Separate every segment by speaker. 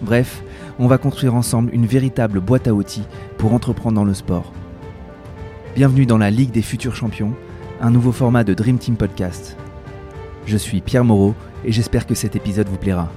Speaker 1: Bref, on va construire ensemble une véritable boîte à outils pour entreprendre dans le sport. Bienvenue dans la Ligue des futurs champions, un nouveau format de Dream Team Podcast. Je suis Pierre Moreau et j'espère que cet épisode vous plaira.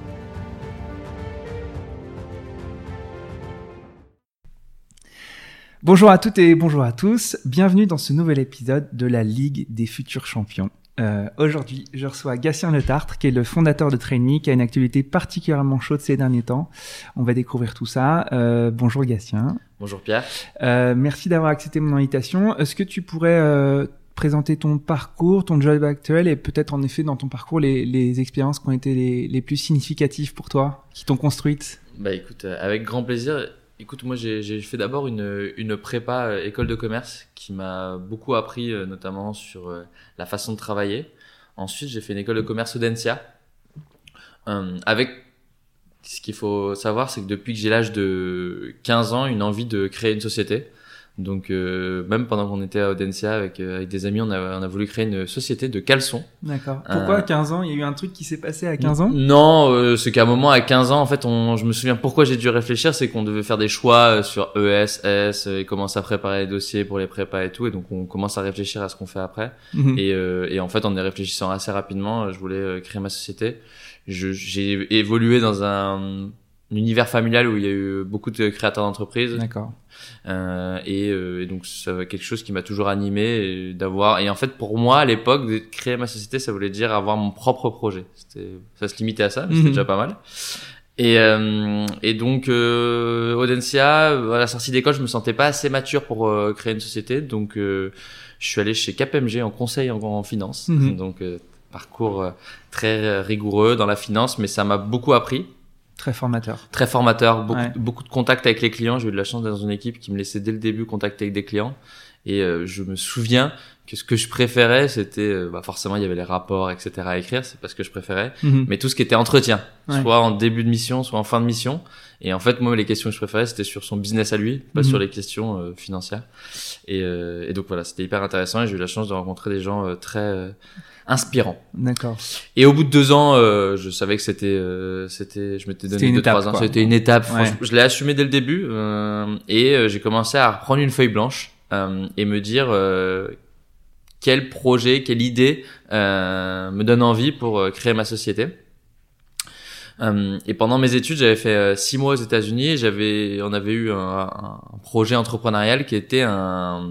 Speaker 1: Bonjour à toutes et bonjour à tous, bienvenue dans ce nouvel épisode de la Ligue des futurs champions. Euh, Aujourd'hui, je reçois Gatien Le Tartre, qui est le fondateur de Trainy, qui a une activité particulièrement chaude ces derniers temps. On va découvrir tout ça. Euh, bonjour Gatien.
Speaker 2: Bonjour Pierre.
Speaker 1: Euh, merci d'avoir accepté mon invitation. Est-ce que tu pourrais euh, présenter ton parcours, ton job actuel et peut-être en effet dans ton parcours les, les expériences qui ont été les, les plus significatives pour toi, qui t'ont construite?
Speaker 2: Bah écoute, euh, avec grand plaisir. Écoute, moi j'ai fait d'abord une, une prépa euh, école de commerce qui m'a beaucoup appris, euh, notamment sur euh, la façon de travailler. Ensuite, j'ai fait une école de commerce Audencia. Euh, avec ce qu'il faut savoir, c'est que depuis que j'ai l'âge de 15 ans, une envie de créer une société. Donc euh, même pendant qu'on était à Audencia avec, euh, avec des amis, on a, on a voulu créer une société de caleçons.
Speaker 1: D'accord. Pourquoi
Speaker 2: Euh,
Speaker 1: à 15 ans? Il y a eu un truc qui s'est passé à 15 ans?
Speaker 2: Non, euh, c'est qu'à un moment à 15 ans, en fait, on, je me souviens pourquoi j'ai dû réfléchir, c'est qu'on devait faire des choix euh, sur ES, S, et commencer à préparer les dossiers pour les prépas et tout, et donc on commence à réfléchir à ce qu'on fait après.
Speaker 1: Mhm.
Speaker 2: Et, euh, et en fait, en y réfléchissant assez rapidement, je voulais créer ma société. Je- J'ai évolué dans un univers familial où il y a eu beaucoup de créateurs d'entreprises.
Speaker 1: D'accord.
Speaker 2: Euh, et, euh, et donc c'est quelque chose qui m'a toujours animé d'avoir et en fait pour moi à l'époque de créer ma société ça voulait dire avoir mon propre projet c'était ça se limitait à ça mais
Speaker 1: Mhm.
Speaker 2: c'était déjà pas mal et euh, et donc euh, Audencia à la sortie d'école je me sentais pas assez mature pour euh, créer une société donc euh, je suis allé chez KPMG en conseil en, en finance
Speaker 1: Mhm.
Speaker 2: donc euh, parcours très rigoureux dans la finance mais ça m'a beaucoup appris
Speaker 1: Très formateur.
Speaker 2: très formateur, beaucoup,
Speaker 1: Ouais.
Speaker 2: beaucoup de contacts avec les clients. J'ai eu de la chance d'être dans une équipe qui me laissait dès le début contacter avec des clients. Et euh, je me souviens que ce que je préférais, c'était euh, bah forcément il y avait les rapports, etc. à écrire, c'est pas ce que je préférais,
Speaker 1: Mhm.
Speaker 2: mais tout ce qui était entretien,
Speaker 1: Ouais.
Speaker 2: soit en début de mission, soit en fin de mission. Et en fait, moi, les questions que je préférais, c'était sur son business à lui, pas
Speaker 1: Mhm.
Speaker 2: sur les questions euh, financières. Et, euh, et donc voilà, c'était hyper intéressant et j'ai eu la chance de rencontrer des gens euh, très euh, inspirants.
Speaker 1: D'accord.
Speaker 2: Et au bout de deux ans, euh, je savais que c'était, euh, c'était, je m'étais donné deux
Speaker 1: étape,
Speaker 2: trois ans. C'était une étape.
Speaker 1: Ouais.
Speaker 2: franchement, je l'ai assumé dès le début euh, et j'ai commencé à reprendre une feuille blanche euh, et me dire euh, quel projet, quelle idée euh, me donne envie pour euh, créer ma société. Et pendant mes études, j'avais fait six mois aux États-Unis. et J'avais, on avait eu un, un projet entrepreneurial qui était un,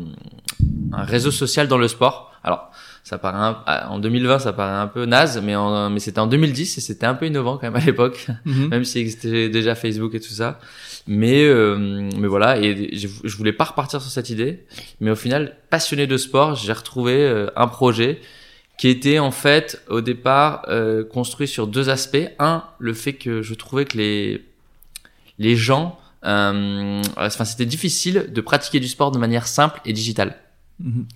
Speaker 2: un réseau social dans le sport. Alors, ça paraît un- en 2020, ça paraît un peu naze, mais, en- mais c'était en 2010 et c'était un peu innovant quand même à l'époque,
Speaker 1: Mhm.
Speaker 2: même s'il existait déjà Facebook et tout ça. Mais, euh, mais voilà, et je, je voulais pas repartir sur cette idée. Mais au final, passionné de sport, j'ai retrouvé euh, un projet qui était en fait au départ euh, construit sur deux aspects. Un, le fait que je trouvais que les les gens, euh, enfin c'était difficile de pratiquer du sport de manière simple et digitale.
Speaker 1: Mhm.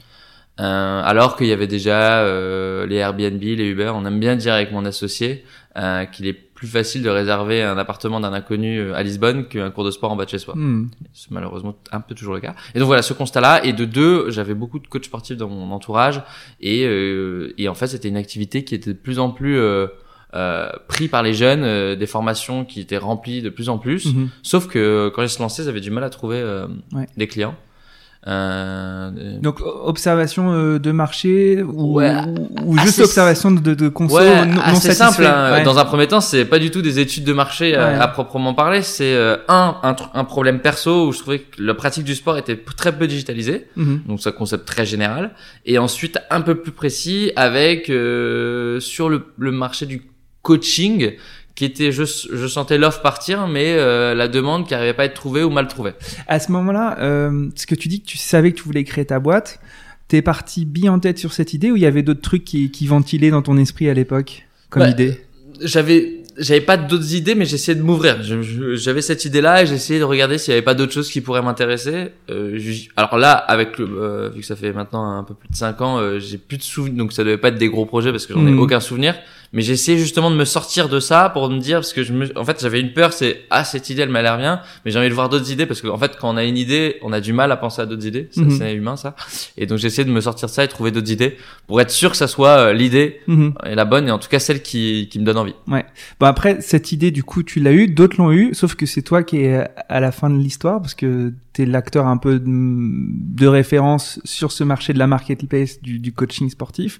Speaker 2: Euh, alors qu'il y avait déjà euh, les Airbnb, les Uber, on aime bien dire avec mon associé euh, qu'il est plus facile de réserver un appartement d'un inconnu euh, à Lisbonne qu'un cours de sport en bas de chez soi.
Speaker 1: Mhm.
Speaker 2: C'est malheureusement un peu toujours le cas. Et donc voilà, ce constat-là. Et de deux, j'avais beaucoup de coachs sportifs dans mon entourage. Et, euh, et en fait, c'était une activité qui était de plus en plus euh, euh, pris par les jeunes, euh, des formations qui étaient remplies de plus en plus.
Speaker 1: Mhm.
Speaker 2: Sauf que quand j'ai se lancé, j'avais du mal à trouver euh,
Speaker 1: Ouais.
Speaker 2: des clients. Euh,
Speaker 1: Donc observation euh, de marché ou,
Speaker 2: Ouais,
Speaker 1: ou juste observation de, de conso
Speaker 2: Ouais,
Speaker 1: non,
Speaker 2: assez simple. hein.
Speaker 1: Ouais.
Speaker 2: Dans un premier temps, c'est pas du tout des études de marché euh, à proprement parler. C'est euh, un, un problème perso où je trouvais que la pratique du sport était très peu digitalisée.
Speaker 1: Mhm.
Speaker 2: Donc c'est un concept très général. Et ensuite un peu plus précis avec euh, sur le, le marché du coaching qui était je, je sentais l'offre partir mais euh, la demande qui arrivait pas à être trouvée ou mal trouvée.
Speaker 1: À ce moment-là, euh, ce que tu dis que tu savais que tu voulais créer ta boîte, t'es parti bien en tête sur cette idée ou il y avait d'autres trucs qui, qui ventilaient dans ton esprit à l'époque comme
Speaker 2: Bah,
Speaker 1: idée?
Speaker 2: J'avais j'avais pas d'autres idées, mais j'essayais de m'ouvrir. J'avais cette idée-là et j'essayais de regarder s'il y avait pas d'autres choses qui pourraient m'intéresser. Euh, alors là, avec le, euh, vu que ça fait maintenant un peu plus de 5 ans, euh, j'ai plus de souvenirs, donc ça devait pas être des gros projets parce que j'en ai
Speaker 1: Mhm.
Speaker 2: aucun souvenir. Mais j'essayais justement de me sortir de ça pour me dire parce que je me, en fait, j'avais une peur, c'est ah cette idée elle m'a l'air bien, mais j'ai envie de voir d'autres idées parce que en fait, quand on a une idée, on a du mal à penser à d'autres idées. Ça,
Speaker 1: Mhm.
Speaker 2: C'est humain ça. Et donc j'essayais de me sortir de ça et trouver d'autres idées pour être sûr que ça soit euh, l'idée
Speaker 1: Mhm.
Speaker 2: et la bonne et en tout cas celle qui qui me donne envie.
Speaker 1: Bon après cette idée du coup tu l'as eue, d'autres l'ont eu, sauf que c'est toi qui es à la fin de l'histoire parce que t'es l'acteur un peu de, de référence sur ce marché de la marketplace du, du coaching sportif.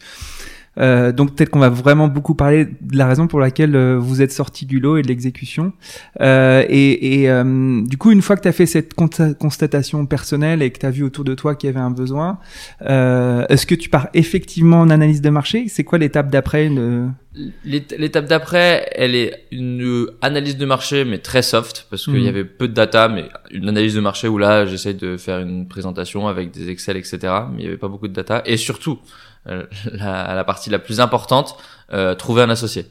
Speaker 1: Euh, donc peut-être qu'on va vraiment beaucoup parler de la raison pour laquelle euh, vous êtes sorti du lot et de l'exécution. Euh, et et euh, du coup, une fois que tu as fait cette consta- constatation personnelle et que tu as vu autour de toi qu'il y avait un besoin, euh, est-ce que tu pars effectivement en analyse de marché? C'est quoi l'étape d'après
Speaker 2: L'étape d'après, elle est une euh, analyse de marché, mais très soft, parce qu'il y avait peu de data, mais une analyse de marché où là, j'essaye de faire une présentation avec des Excel, etc. Mais il y avait pas beaucoup de data. Et surtout, euh, la, la partie la plus importante, euh, trouver un associé.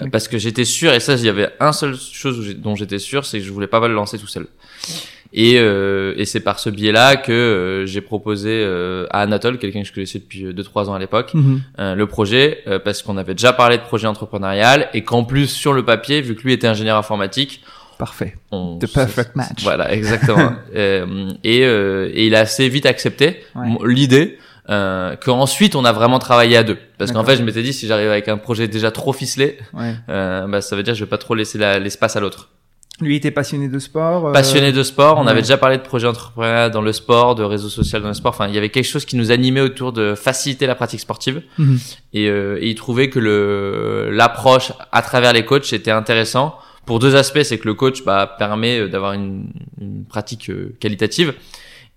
Speaker 1: Ok.
Speaker 2: Parce que j'étais sûr, et ça, il y avait un seul chose dont j'étais sûr, c'est que je voulais pas le lancer tout seul. Et, euh, et c'est par ce biais-là que euh, j'ai proposé euh, à Anatole, quelqu'un que je connaissais depuis 2-3 ans à l'époque, euh, le projet euh, parce qu'on avait déjà parlé de projet entrepreneurial et qu'en plus sur le papier vu que lui était ingénieur informatique
Speaker 1: Parfait.
Speaker 2: on
Speaker 1: The perfect match.
Speaker 2: voilà exactement Euh, et, euh, et il a assez vite accepté
Speaker 1: Ouais.
Speaker 2: l'idée euh, qu'ensuite on a vraiment travaillé à deux parce qu'en fait je m'étais dit si j'arrive avec un projet déjà trop ficelé
Speaker 1: Ouais.
Speaker 2: euh, bah, ça veut dire que je vais pas trop laisser la- l'espace à l'autre
Speaker 1: Lui était passionné de sport. euh,
Speaker 2: passionné de sport. On
Speaker 1: ouais.
Speaker 2: avait déjà parlé de projets entrepreneurial dans le sport, de réseau social dans le sport. Enfin, il y avait quelque chose qui nous animait autour de faciliter la pratique sportive.
Speaker 1: Mhm.
Speaker 2: Et, euh, et il trouvait que le l'approche à travers les coachs était intéressant pour deux aspects. C'est que le coach bah, permet euh, d'avoir une, une pratique qualitative.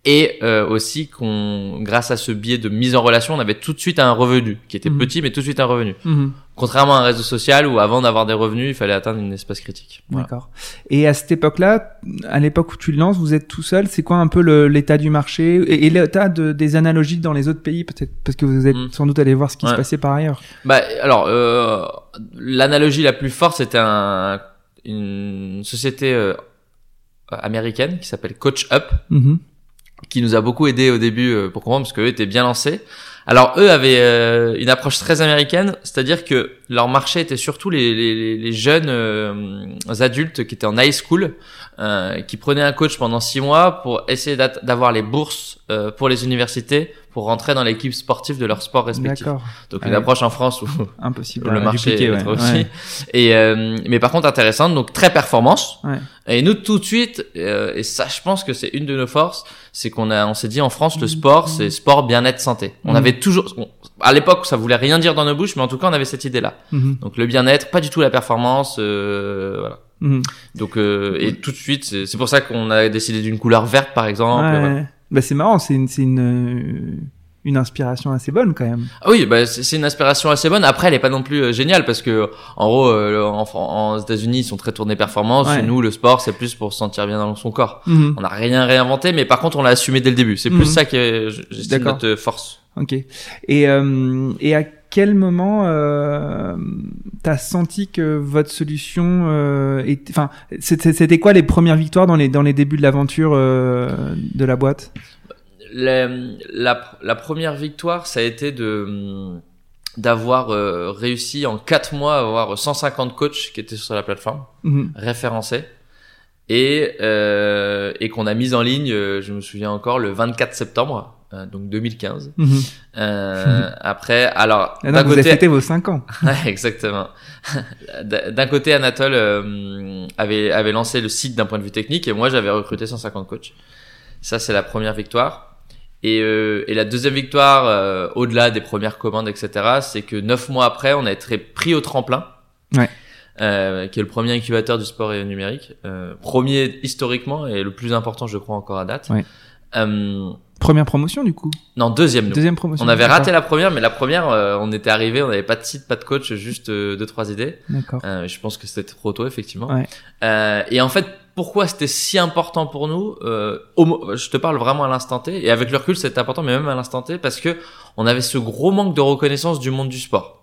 Speaker 2: Et euh, aussi qu'on, grâce à ce biais de mise en relation, on avait tout de suite un revenu qui était
Speaker 1: Mhm.
Speaker 2: petit, mais tout de suite un revenu.
Speaker 1: Mhm.
Speaker 2: Contrairement à un réseau social où avant d'avoir des revenus, il fallait atteindre une espace critique. Voilà.
Speaker 1: D'accord. Et à cette époque-là, à l'époque où tu le lances, vous êtes tout seul. C'est quoi un peu le- l'état du marché et, et l'état de, des analogies dans les autres pays, peut-être? Parce que vous êtes
Speaker 2: Mm.
Speaker 1: sans doute allé voir ce qui se passait par ailleurs.
Speaker 2: Bah, alors, euh, l'analogie la plus forte, c'était un, une société euh, américaine qui s'appelle Coach Up,
Speaker 1: Mhm.
Speaker 2: qui nous a beaucoup aidé au début euh, pour comprendre parce qu'eux étaient bien lancés. Alors eux avaient euh, une approche très américaine, c'est-à-dire que leur marché était surtout les, les, les jeunes euh, adultes qui étaient en high school, euh, qui prenaient un coach pendant six mois pour essayer d'avoir les bourses euh, pour les universités pour rentrer dans l'équipe sportive de leur sport respectif. Donc
Speaker 1: Ah
Speaker 2: une
Speaker 1: ouais.
Speaker 2: approche en France où
Speaker 1: Impossible.
Speaker 2: le marché
Speaker 1: dupliquer,
Speaker 2: est
Speaker 1: ouais.
Speaker 2: aussi.
Speaker 1: Ouais.
Speaker 2: Et euh, mais par contre intéressante, donc très performance.
Speaker 1: Ouais.
Speaker 2: Et nous tout de suite, euh, et ça je pense que c'est une de nos forces, c'est qu'on a, on s'est dit en France
Speaker 1: Mmh.
Speaker 2: le sport c'est sport bien-être santé. On
Speaker 1: Mhm.
Speaker 2: avait toujours, on- à l'époque ça voulait rien dire dans nos bouches, mais en tout cas on avait cette idée là.
Speaker 1: Mhm.
Speaker 2: Donc le bien-être, pas du tout la performance, euh, voilà.
Speaker 1: Mhm.
Speaker 2: Donc euh, et tout de suite, c'est pour ça qu'on a décidé d'une couleur verte par exemple.
Speaker 1: Ouais.
Speaker 2: voilà.
Speaker 1: Bah c'est marrant, c'est une, c'est une, euh, une inspiration assez bonne quand même.
Speaker 2: Ah oui, bah, c'est une inspiration assez bonne. Après, elle est pas non plus euh, géniale parce que, en gros, euh, en, en États-Unis, ils sont très tournés performance.
Speaker 1: Ouais.
Speaker 2: Chez nous, le sport, c'est plus pour se sentir bien dans son corps.
Speaker 1: Mhm.
Speaker 2: On n'a rien réinventé, mais par contre, on l'a assumé dès le début. C'est plus ça qui est, j'estime, notre force.
Speaker 1: Ok. Et euh, et à quel moment euh, t'as senti que votre solution euh, était, enfin, c'était quoi les premières victoires dans les dans les débuts de l'aventure euh, de la boîte?
Speaker 2: La, la, la première victoire, ça a été de d'avoir euh, réussi en quatre mois à avoir 150 coachs qui étaient sur la plateforme.
Speaker 1: Mhm.
Speaker 2: référencé et euh, et qu'on a mis en ligne euh, je me souviens encore le 24 septembre euh, donc 2015
Speaker 1: Mhm.
Speaker 2: euh, après alors
Speaker 1: non,
Speaker 2: d'un
Speaker 1: vous avez
Speaker 2: côté
Speaker 1: fêté vos 5 ans.
Speaker 2: Ouais, exactement d'un côté Anatole euh, avait avait lancé le site d'un point de vue technique et moi j'avais recruté 150 coachs ça c'est la première victoire et, euh, et la deuxième victoire, euh, au-delà des premières commandes, etc., c'est que neuf mois après, on a été pris au tremplin,
Speaker 1: Ouais.
Speaker 2: euh, qui est le premier incubateur du sport et numérique, euh, premier historiquement et le plus important, je crois, encore à date.
Speaker 1: Ouais. Première promotion du coup.
Speaker 2: non, deuxième. nous.
Speaker 1: Deuxième promotion.
Speaker 2: On avait raté la première, mais la première, euh, on était arrivé, on n'avait pas de site, pas de coach, juste euh, deux trois idées.
Speaker 1: D'accord.
Speaker 2: Euh, je pense que c'était trop tôt, effectivement.
Speaker 1: Ouais.
Speaker 2: Euh, et en fait, pourquoi c'était si important pour nous euh, au Je te parle vraiment à l'instant T, et avec le recul, c'était important, mais même à l'instant T, parce que on avait ce gros manque de reconnaissance du monde du sport.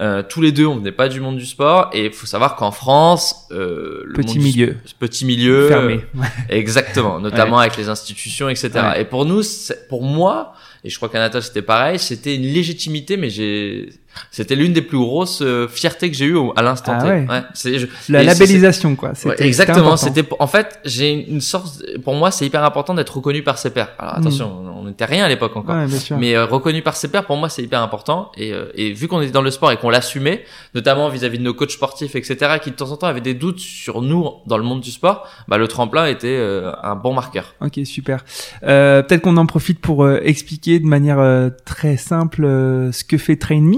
Speaker 2: Euh, tous les deux, on venait pas du monde du sport et il faut savoir qu'en France, euh, le
Speaker 1: Petit
Speaker 2: du-
Speaker 1: milieu.
Speaker 2: petit milieu,
Speaker 1: Fermé.
Speaker 2: exactement, notamment avec les institutions, etc.
Speaker 1: Ouais.
Speaker 2: Et pour nous, c'est- pour moi, et je crois qu'Anatole c'était pareil, c'était une légitimité, mais j'ai, c'était l'une des plus grosses euh, fiertés que j'ai eues au- à l'instant
Speaker 1: Ah
Speaker 2: T.
Speaker 1: ouais.
Speaker 2: c'est, je-
Speaker 1: La labellisation, quoi.
Speaker 2: Ouais, exactement. C'était en fait, j'ai une sorte. Pour moi, c'est hyper important d'être reconnu par ses pairs. Alors attention, on n'était rien à l'époque encore.
Speaker 1: Ouais, bien sûr.
Speaker 2: Mais euh, reconnu par ses pairs, pour moi, c'est hyper important. Et, euh, et vu qu'on était dans le sport et qu'on l'assumait, notamment vis-à-vis de nos coachs sportifs, etc., qui de temps en temps avaient des doutes sur nous dans le monde du sport, bah, le tremplin était euh, un bon marqueur.
Speaker 1: Ok, super. Euh, Peut-être qu'on en profite pour euh, expliquer de manière euh, très simple ce que fait Train Me.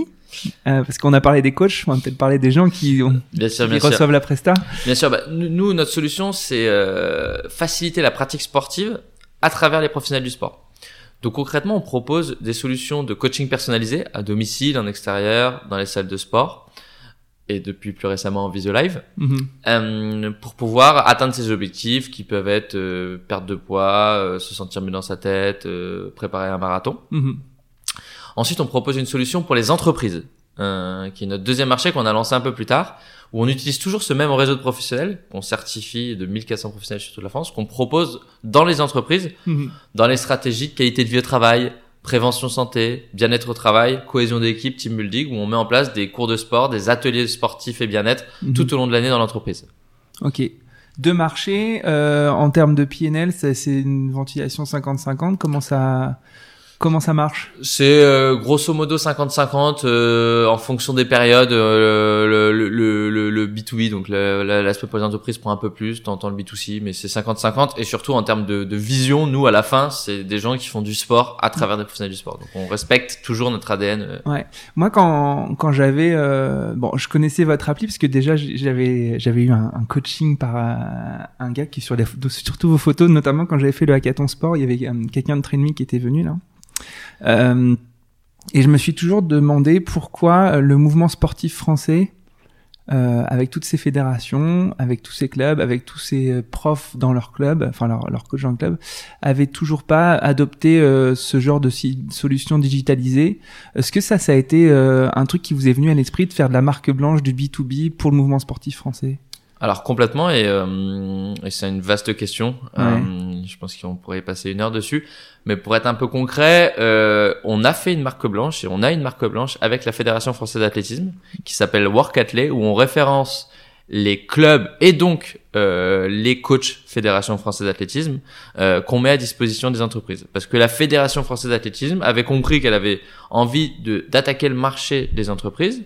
Speaker 1: Euh, parce qu'on a parlé des coachs, on va peut-être parler des gens qui, ont,
Speaker 2: Bien sûr,
Speaker 1: qui
Speaker 2: bien sûr.
Speaker 1: reçoivent la presta.
Speaker 2: Bien sûr, bah, nous, notre solution, c'est euh, faciliter la pratique sportive à travers les professionnels du sport. Donc concrètement, on propose des solutions de coaching personnalisé à domicile, en extérieur, dans les salles de sport et depuis plus récemment en visio live
Speaker 1: Mhm.
Speaker 2: euh, pour pouvoir atteindre ses objectifs qui peuvent être euh, perte de poids, euh, se sentir mieux dans sa tête, préparer un marathon.
Speaker 1: Mhm.
Speaker 2: Ensuite, on propose une solution pour les entreprises, euh, qui est notre deuxième marché qu'on a lancé un peu plus tard, où on utilise toujours ce même réseau de professionnels, qu'on certifie de 1400 professionnels sur toute la France, qu'on propose dans les entreprises,
Speaker 1: Mhm.
Speaker 2: dans les stratégies de qualité de vie au travail, prévention santé, bien-être au travail, cohésion d'équipe, team building, où on met en place des cours de sport, des ateliers sportifs et bien-être
Speaker 1: Mhm.
Speaker 2: tout au long de l'année dans l'entreprise.
Speaker 1: Ok. Deux marchés, euh, en termes de PNL, c'est une ventilation 50-50. Comment ça, comment ça marche
Speaker 2: C'est euh, grosso modo 50-50 euh, en fonction des périodes. euh, le, le, le, le, le B2B, donc l'aspect pour les entreprises prend un peu plus, t'entends le B2C, mais c'est 50-50. Et surtout en termes de, de vision, nous à la fin, c'est des gens qui font du sport à travers des professionnels du sport. Donc on respecte toujours notre ADN. euh.
Speaker 1: Moi, quand, quand j'avais, euh, bon, je connaissais votre appli parce que déjà j'avais, j'avais eu un, un coaching par euh, un gars qui sur les, photos- sur tous vos photos, notamment quand j'avais fait le hackathon sport, il y avait quelqu'un de Trainme qui était venu là. Euh, et je me suis toujours demandé pourquoi euh, le mouvement sportif français, euh, avec toutes ces fédérations, avec tous ces clubs, avec tous ces profs dans leur club, enfin leur, leur coach dans le club, avait toujours pas adopté ce genre de solution digitalisée. Est-ce que ça, ça a été un truc qui vous est venu à l'esprit de faire de la marque blanche du B2B pour le mouvement sportif français?
Speaker 2: Alors complètement, et, euh, et c'est une vaste question.
Speaker 1: Ouais.
Speaker 2: Euh, je pense qu'on pourrait passer une heure dessus. Mais pour être un peu concret, euh, on a fait une marque blanche et on a une marque blanche avec la Fédération française d'athlétisme qui s'appelle Work Athlete, où on référence les clubs et donc euh, les coachs Fédération française d'athlétisme euh, qu'on met à disposition des entreprises. Parce que la Fédération française d'athlétisme avait compris qu'elle avait envie de d'attaquer le marché des entreprises,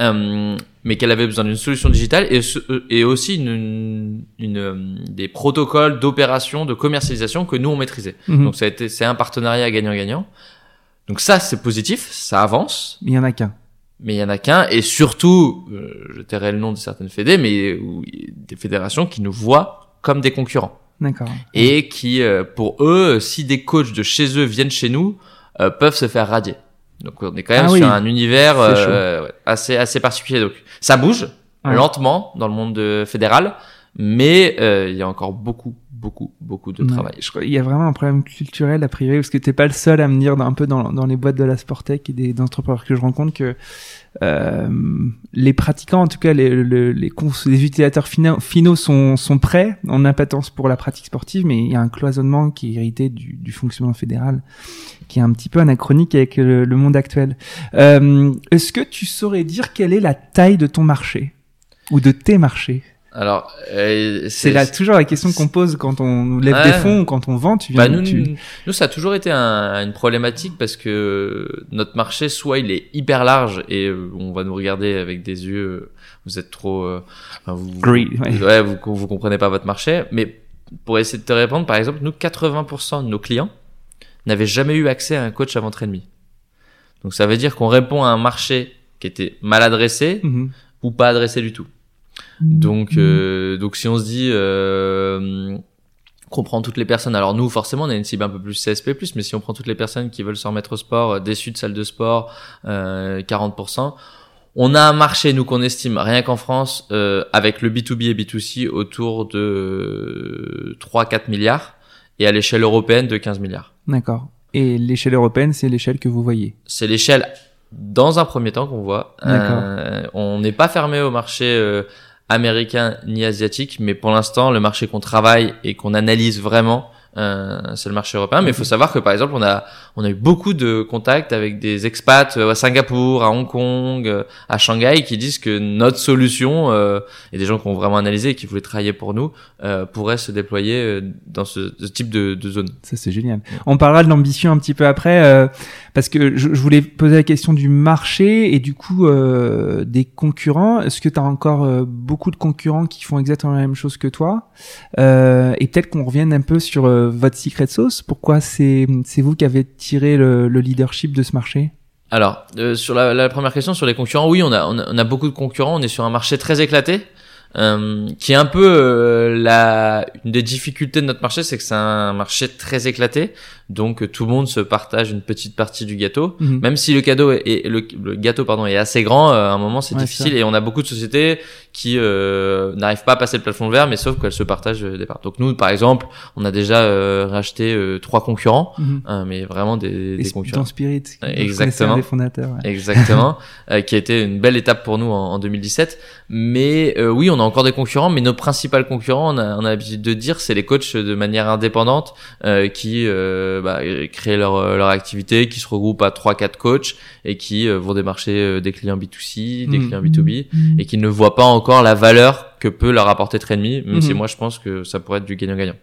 Speaker 2: euh, mais qu'elle avait besoin d'une solution digitale et, ce- et aussi une, une, euh, des protocoles d'opération, de commercialisation que nous on maîtrisait.
Speaker 1: Mhm.
Speaker 2: Donc ça a été c'est un partenariat gagnant-gagnant. Donc ça c'est positif, ça avance,
Speaker 1: Il y en a qu'un.
Speaker 2: mais il y en a qu'un et surtout, euh, je tairai le nom de certaines fédés, mais des fédérations qui nous voient comme des concurrents
Speaker 1: D'accord.
Speaker 2: et qui, euh, pour eux, si des coachs de chez eux viennent chez nous, euh, peuvent se faire radier. Donc on est quand même
Speaker 1: Ah oui.
Speaker 2: sur un univers euh, assez assez particulier. Donc ça bouge
Speaker 1: Ouais.
Speaker 2: lentement dans le monde fédéral, mais euh, il y a encore beaucoup beaucoup beaucoup de
Speaker 1: Ouais.
Speaker 2: travail.
Speaker 1: Je crois- il y a vraiment un problème culturel a priori parce que t'es pas le seul à me dire un peu dans, dans les boîtes de la Sportec et des entrepreneurs que je rencontre que euh, les pratiquants, en tout cas les, le- les, cons- les utilisateurs finaux, finaux sont, sont prêts en impatence pour la pratique sportive, mais il y a un cloisonnement qui est hérité du, du fonctionnement fédéral qui est un petit peu anachronique avec le, le monde actuel. Euh, Est-ce que tu saurais dire quelle est la taille de ton marché ou de tes marchés?
Speaker 2: Alors euh,
Speaker 1: C'est là toujours la question qu'on pose quand on lève
Speaker 2: Ouais.
Speaker 1: des fonds ou quand on vend. Tu viens,
Speaker 2: Bah, nous,
Speaker 1: tu-
Speaker 2: nous, nous, ça a toujours été un- une problématique parce que notre marché, soit il est hyper large et euh, on va nous regarder avec des yeux, euh, vous êtes trop, euh, vous,
Speaker 1: ouais.
Speaker 2: vous, ouais, vous, vous comprenez pas votre marché. Mais pour essayer de te répondre, par exemple, nous, 80% de nos clients n'avaient jamais eu accès à un coach avant ennemi. Donc ça veut dire qu'on répond à un marché qui était mal adressé
Speaker 1: Mhm.
Speaker 2: ou pas adressé du tout. Donc, euh, donc si on se dit euh, qu'on prend toutes les personnes, alors nous forcément on a une cible un peu plus CSP+, mais si on prend toutes les personnes qui veulent se remettre au sport, euh, déçues de salle de sport, euh, 40%, on a un marché nous qu'on estime rien qu'en France euh, avec le B2B et B2C autour de 3-4 milliards et à l'échelle européenne de 15 milliards.
Speaker 1: D'accord. Et l'échelle européenne, c'est l'échelle que vous voyez?
Speaker 2: C'est l'échelle dans un premier temps qu'on voit. Euh, on n'est pas fermé au marché euh, américain ni asiatique, mais pour l'instant, le marché qu'on travaille et qu'on analyse vraiment, c'est le marché européen. Mais il faut savoir que par exemple, on a on a eu beaucoup de contacts avec des expats euh, à Singapour, à Hong Kong, euh, à Shanghai, qui disent que notre solution euh, et des gens qui ont vraiment analysé et qui voulaient travailler pour nous euh, pourrait se déployer euh, dans ce, ce type de, de zone.
Speaker 1: Ça c'est génial. On parlera de l'ambition un petit peu après, euh, parce que je, je, voulais poser la question du marché et du coup euh, des concurrents. Est-ce que tu as encore euh, beaucoup de concurrents qui font exactement la même chose que toi? Et peut-être qu'on revienne un peu sur votre secret sauce. Pourquoi c'est vous qui avez tiré le, le leadership de ce marché?
Speaker 2: Alors, euh, sur la, la, première question sur les concurrents, oui, on a, on a, on a beaucoup de concurrents. On est sur un marché très éclaté. Euh, qui est un peu euh, la une des difficultés de notre marché, c'est que c'est un marché très éclaté, donc euh, tout le monde se partage une petite partie du gâteau,
Speaker 1: Mhm.
Speaker 2: même si le cadeau est, le, le gâteau pardon est assez grand, euh, à un moment c'est
Speaker 1: Ouais,
Speaker 2: difficile et on a beaucoup de sociétés qui euh, n'arrivent pas à passer le plafond verre, mais sauf qu'elles se partagent euh, des parts. Donc nous, par exemple, on a déjà euh, racheté euh, trois concurrents, euh, mais vraiment des, des concurrents.
Speaker 1: dans Spirit,
Speaker 2: exactement.
Speaker 1: des fondateurs. ouais.
Speaker 2: Exactement, euh, qui a été une belle étape pour nous en, en 2017. Mais euh, oui, on a encore des concurrents, mais nos principaux concurrents, on a, on a l'habitude de dire, c'est les coachs de manière indépendante euh, qui euh, bah, créent leur, euh, leur activité, qui se regroupent à trois quatre coachs et qui euh, vont démarcher euh, des clients B2C, des
Speaker 1: Mhm.
Speaker 2: clients B2B, et qui ne voient pas encore la valeur que peut leur apporter Trainme, même si moi je pense que ça pourrait être du gagnant-gagnant.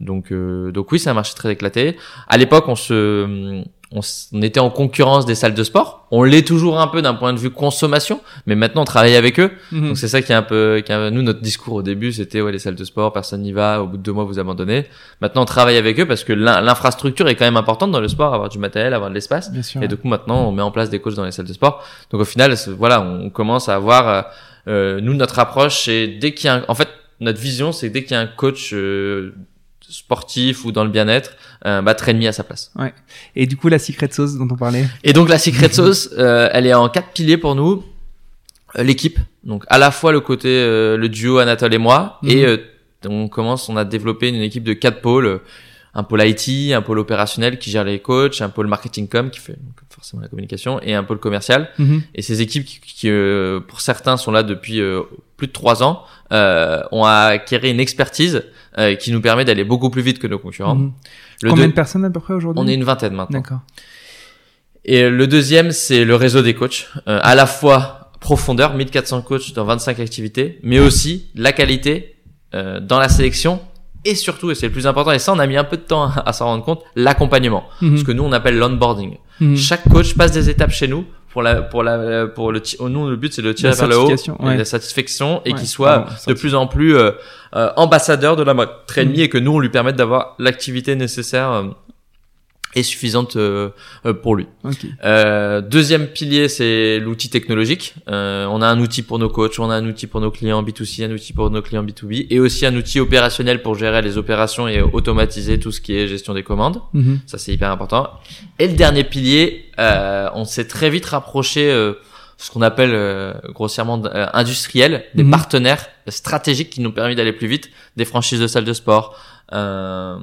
Speaker 2: Donc, euh, donc oui, c'est un marché très éclaté. À l'époque, on se, on, on était en concurrence des salles de sport. On l'est toujours un peu d'un point de vue consommation, mais maintenant on travaille avec eux.
Speaker 1: Mhm.
Speaker 2: Donc c'est ça qui est un peu, qui est un- nous notre discours au début, c'était ouais les salles de sport, personne n'y va. Au bout de deux mois, vous abandonnez. Maintenant, on travaille avec eux parce que l'in- l'infrastructure est quand même importante dans le sport, avoir du matériel, avoir de l'espace.
Speaker 1: Bien sûr.
Speaker 2: Et du coup, maintenant, on met en place des coachs dans les salles de sport. Donc, au final, voilà, on commence à avoir, euh, euh, nous, notre approche, c'est dès qu'il y a un, en fait, notre vision, c'est dès qu'il y a un coach euh, sportif ou dans le bien-être, euh, bah, traîne à sa place.
Speaker 1: Et du coup, la secret sauce dont on parlait?
Speaker 2: Et donc, la secret sauce, euh, elle est en quatre piliers pour nous. Euh, L'équipe, donc à la fois le côté, euh, le duo Anatole et moi,
Speaker 1: Mhm.
Speaker 2: et euh, on commence, on a développé une équipe de quatre pôles. un pôle IT, un pôle opérationnel qui gère les coachs, un pôle marketing com qui fait donc, forcément la communication et un pôle commercial.
Speaker 1: Mhm.
Speaker 2: Et ces équipes qui, qui, euh, pour certains, sont là depuis euh, plus de trois ans, euh, ont acquéré une expertise euh, qui nous permet d'aller beaucoup plus vite que nos concurrents.
Speaker 1: Mhm.
Speaker 2: Le
Speaker 1: Combien
Speaker 2: deux-
Speaker 1: de personnes à peu près aujourd'hui?
Speaker 2: On est une vingtaine maintenant.
Speaker 1: D'accord.
Speaker 2: Et le deuxième, c'est le réseau des coachs. Euh, à la fois profondeur, 1400 coachs dans 25 activités, mais aussi la qualité euh, dans la sélection et surtout, et c'est le plus important, et ça on a mis un peu de temps à, à s'en rendre compte, l'accompagnement.
Speaker 1: Mhm.
Speaker 2: Ce que nous on appelle l'onboarding.
Speaker 1: Mhm.
Speaker 2: Chaque coach passe des étapes chez nous pour la pour la pour le ti- nous le but c'est de le tirer
Speaker 1: La
Speaker 2: vers le haut
Speaker 1: certification,
Speaker 2: et
Speaker 1: ouais.
Speaker 2: la satisfaction et
Speaker 1: Ouais,
Speaker 2: qu'il soit
Speaker 1: pardon,
Speaker 2: de plus en plus euh, euh, ambassadeur de la mode trainee et que nous on lui permette d'avoir l'activité nécessaire et suffisante euh, euh, pour lui.
Speaker 1: Ok.
Speaker 2: Euh, deuxième pilier, c'est l'outil technologique. Euh, on a un outil pour nos coachs, on a un outil pour nos clients B2C, un outil pour nos clients B2B, et aussi un outil opérationnel pour gérer les opérations et automatiser tout ce qui est gestion des commandes.
Speaker 1: Mhm.
Speaker 2: Ça, c'est hyper important. Et le dernier pilier, euh, on s'est très vite rapproché, euh, ce qu'on appelle euh, grossièrement euh, industriel, des
Speaker 1: Mhm.
Speaker 2: partenaires stratégiques qui nous ont permis d'aller plus vite, des franchises de salles de sport, euh,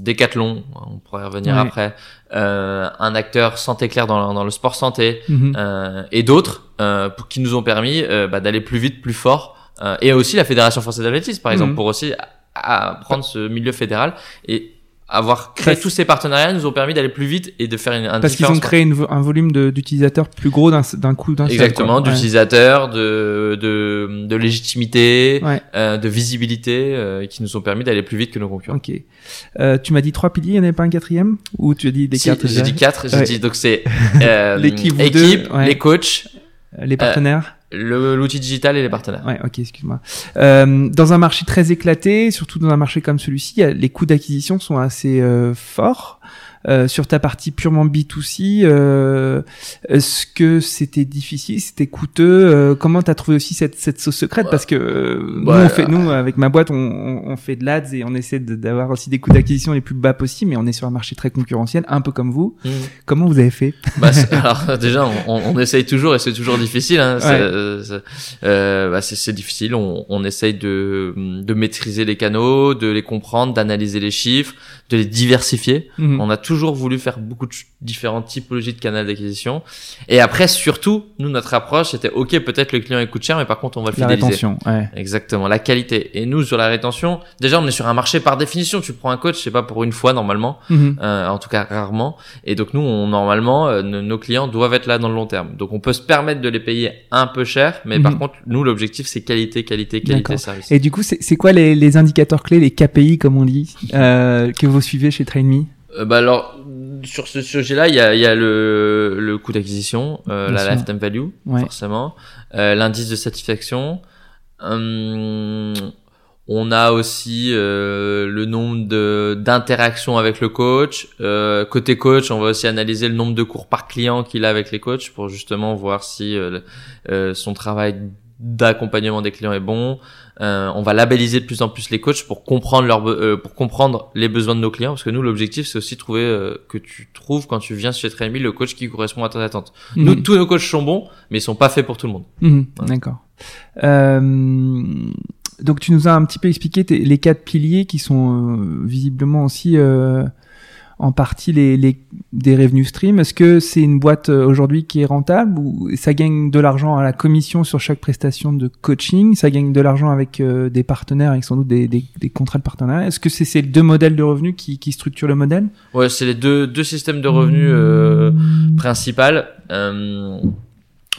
Speaker 2: Decathlon, on pourrait revenir après, euh, un acteur santé claire dans, dans le sport santé,
Speaker 1: Mhm.
Speaker 2: euh, et d'autres euh, pour, qui nous ont permis euh, bah, d'aller plus vite, plus fort, euh, et aussi la Fédération française d'athlétisme, par exemple,
Speaker 1: Mhm.
Speaker 2: pour aussi à prendre ce milieu fédéral et avoir créé
Speaker 1: Parce-
Speaker 2: tous ces partenariats nous ont permis d'aller plus vite et de faire une, un
Speaker 1: Parce qu'ils ont créé une un volume de- d'utilisateurs plus gros d'un d'un coup d'un
Speaker 2: exactement.
Speaker 1: Ouais.
Speaker 2: d'utilisateurs, de, de de légitimité,
Speaker 1: Ouais.
Speaker 2: euh, de visibilité, euh, qui nous ont permis d'aller plus vite que nos concurrents.
Speaker 1: Ok. Euh, tu m'as dit trois piliers, il n'y en avait pas un quatrième? Ou tu as dit des
Speaker 2: Si,
Speaker 1: quatre
Speaker 2: j'ai dit quatre, j'ai
Speaker 1: Ouais.
Speaker 2: dit donc c'est euh,
Speaker 1: L'équipe, deux,
Speaker 2: les coachs,
Speaker 1: Les partenaires?
Speaker 2: L'outil digital et les partenaires.
Speaker 1: Ouais, ok, excuse-moi. Euh, dans un marché très éclaté, surtout dans un marché comme celui-ci, les coûts d'acquisition sont assez euh, forts. Euh, sur ta partie purement B2C, euh, est-ce que c'était difficile, c'était coûteux euh, Comment t'as trouvé aussi cette, cette sauce secrète? Parce que euh, nous,
Speaker 2: Ouais,
Speaker 1: on fait, nous, avec ma boîte, on, on, on fait de l'ADS et on essaie d'avoir aussi des coûts d'acquisition les plus bas possibles, mais on est sur un marché très concurrentiel, un peu comme vous.
Speaker 2: Mhm.
Speaker 1: Comment vous avez fait?
Speaker 2: Bah, alors déjà, on, on, essaye toujours et c'est toujours difficile. Hein, c'est, euh, c'est- bah, difficile. On, on essaye de, de maîtriser les canaux, de les comprendre, d'analyser les chiffres, de les diversifier.
Speaker 1: Mhm.
Speaker 2: On a toujours voulu faire beaucoup de différentes typologies de canaux d'acquisition. Et après, surtout, nous, notre approche, c'était, OK, peut-être le client il coûte cher, mais par contre, on va le
Speaker 1: La
Speaker 2: fidéliser.
Speaker 1: rétention, ouais.
Speaker 2: Exactement, la qualité. Et nous, sur la rétention, déjà, on est sur un marché par définition. Tu prends un coach, c'est pas pour une fois normalement,
Speaker 1: Mhm.
Speaker 2: euh, en tout cas rarement. Et donc nous, on, normalement, euh, nos- clients doivent être là dans le long terme. Donc on peut se permettre de les payer un peu cher, mais par
Speaker 1: Mhm.
Speaker 2: contre, nous, l'objectif, c'est qualité, qualité, qualité, service.
Speaker 1: Et du coup, c'est c'est quoi les, les indicateurs clés, les KPI comme on dit, euh, que vous suivez chez TrainMe?
Speaker 2: Euh, bah alors, sur ce sujet-là, il y a, y a le, le coût d'acquisition, euh, la
Speaker 1: sûr.
Speaker 2: lifetime value,
Speaker 1: Ouais.
Speaker 2: forcément, euh, l'indice de satisfaction. Hum, on a aussi euh, le nombre de d'interactions avec le coach. Euh, côté coach, on va aussi analyser le nombre de cours par client qu'il a avec les coachs pour justement voir si son travail d'accompagnement des clients est bon. Euh, on va labelliser de plus en plus les coachs pour comprendre leurs be- euh, pour comprendre les besoins de nos clients parce que nous l'objectif c'est aussi de trouver euh, que tu trouves quand tu viens chez Trainme le coach qui correspond à tes attentes. Nous
Speaker 1: Mhm.
Speaker 2: tous nos coachs sont bons mais ils sont pas faits pour tout le monde.
Speaker 1: Mhm,
Speaker 2: Ouais.
Speaker 1: D'accord. Euh, donc tu nous as un petit peu expliqué les quatre piliers qui sont euh, visiblement aussi euh, en partie les, les des revenus stream. Est-ce que c'est une boîte euh, aujourd'hui qui est rentable ou ça gagne de l'argent à la commission sur chaque prestation de coaching? Ça gagne de l'argent avec euh, des partenaires, avec sans doute des, des, des contrats de partenariat. Est-ce que c'est ces deux modèles de revenus qui, qui structurent le modèle?
Speaker 2: Ouais, c'est les deux deux systèmes de revenus euh, principal, euh,